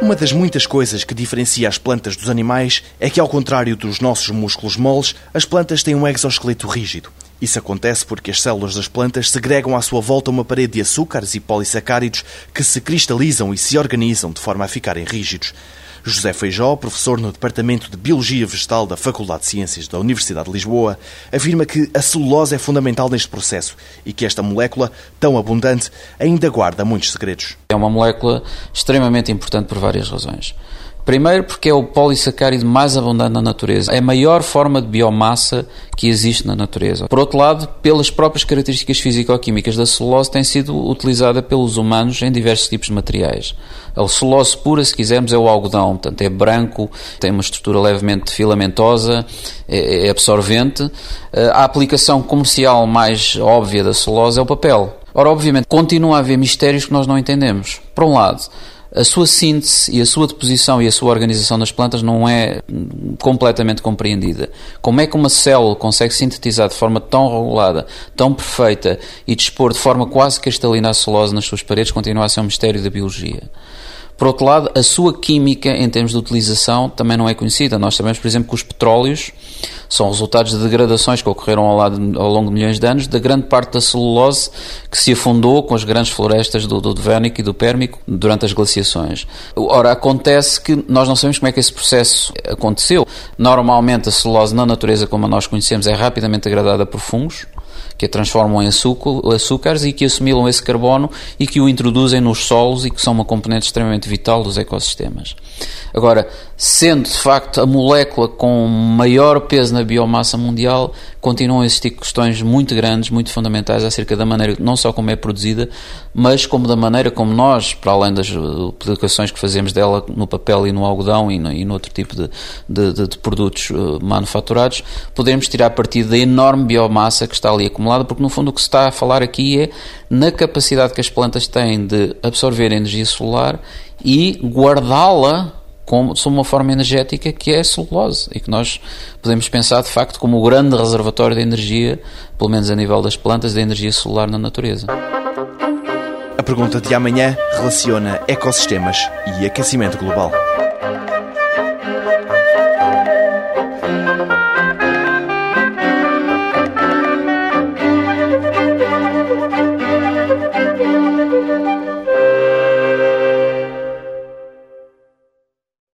Uma das muitas coisas que diferencia as plantas dos animais é que, ao contrário dos nossos músculos moles, as plantas têm um exoesqueleto rígido. Isso acontece porque as células das plantas segregam à sua volta uma parede de açúcares e polissacáridos que se cristalizam e se organizam de forma a ficarem rígidos. José Feijó, professor no Departamento de Biologia Vegetal da Faculdade de Ciências da Universidade de Lisboa, afirma que a celulose é fundamental neste processo e que esta molécula, tão abundante, ainda guarda muitos segredos. É uma molécula extremamente importante por várias razões. Primeiro, porque é o polissacárido mais abundante na natureza. É a maior forma de biomassa que existe na natureza. Por outro lado, pelas próprias características físico-químicas da celulose, tem sido utilizada pelos humanos em diversos tipos de materiais. A celulose pura, se quisermos, é o algodão. Portanto, é branco, tem uma estrutura levemente filamentosa, é, é absorvente. A aplicação comercial mais óbvia da celulose é o papel. Ora, obviamente, continua a haver mistérios que nós não entendemos. Por um lado, a sua síntese e a sua deposição e a sua organização nas plantas não é completamente compreendida. Como é que uma célula consegue sintetizar de forma tão regulada, tão perfeita e dispor de forma quase cristalina a celulose nas suas paredes continua a ser um mistério da biologia. Por outro lado, a sua química em termos de utilização também não é conhecida. Nós sabemos, por exemplo, que os petróleos são resultados de degradações que ocorreram ao, lado, ao longo de milhões de anos da grande parte da celulose que se afundou com as grandes florestas do, do e do Pérmico durante as glaciações. Ora, acontece que nós não sabemos como é que esse processo aconteceu. Normalmente, a celulose na natureza, como a nós conhecemos, é rapidamente degradada por fungos que a transformam em açúcares e que assimilam esse carbono e que o introduzem nos solos e que são uma componente extremamente vital dos ecossistemas. Agora, sendo de facto a molécula com maior peso na biomassa mundial, continuam a existir questões muito grandes, muito fundamentais acerca da maneira, não só como é produzida, mas como da maneira como nós, para além das aplicações que fazemos dela no papel e no algodão e no, e no outro tipo de, de, de produtos uh, manufaturados, podemos tirar partido da enorme biomassa que está ali acumulada, porque no fundo o que se está a falar aqui é na capacidade que as plantas têm de absorver energia solar e guardá-la como, sob uma forma energética que é a celulose e que nós podemos pensar de facto como o grande reservatório de energia, pelo menos a nível das plantas, de energia solar na natureza. A pergunta de amanhã relaciona ecossistemas e aquecimento global.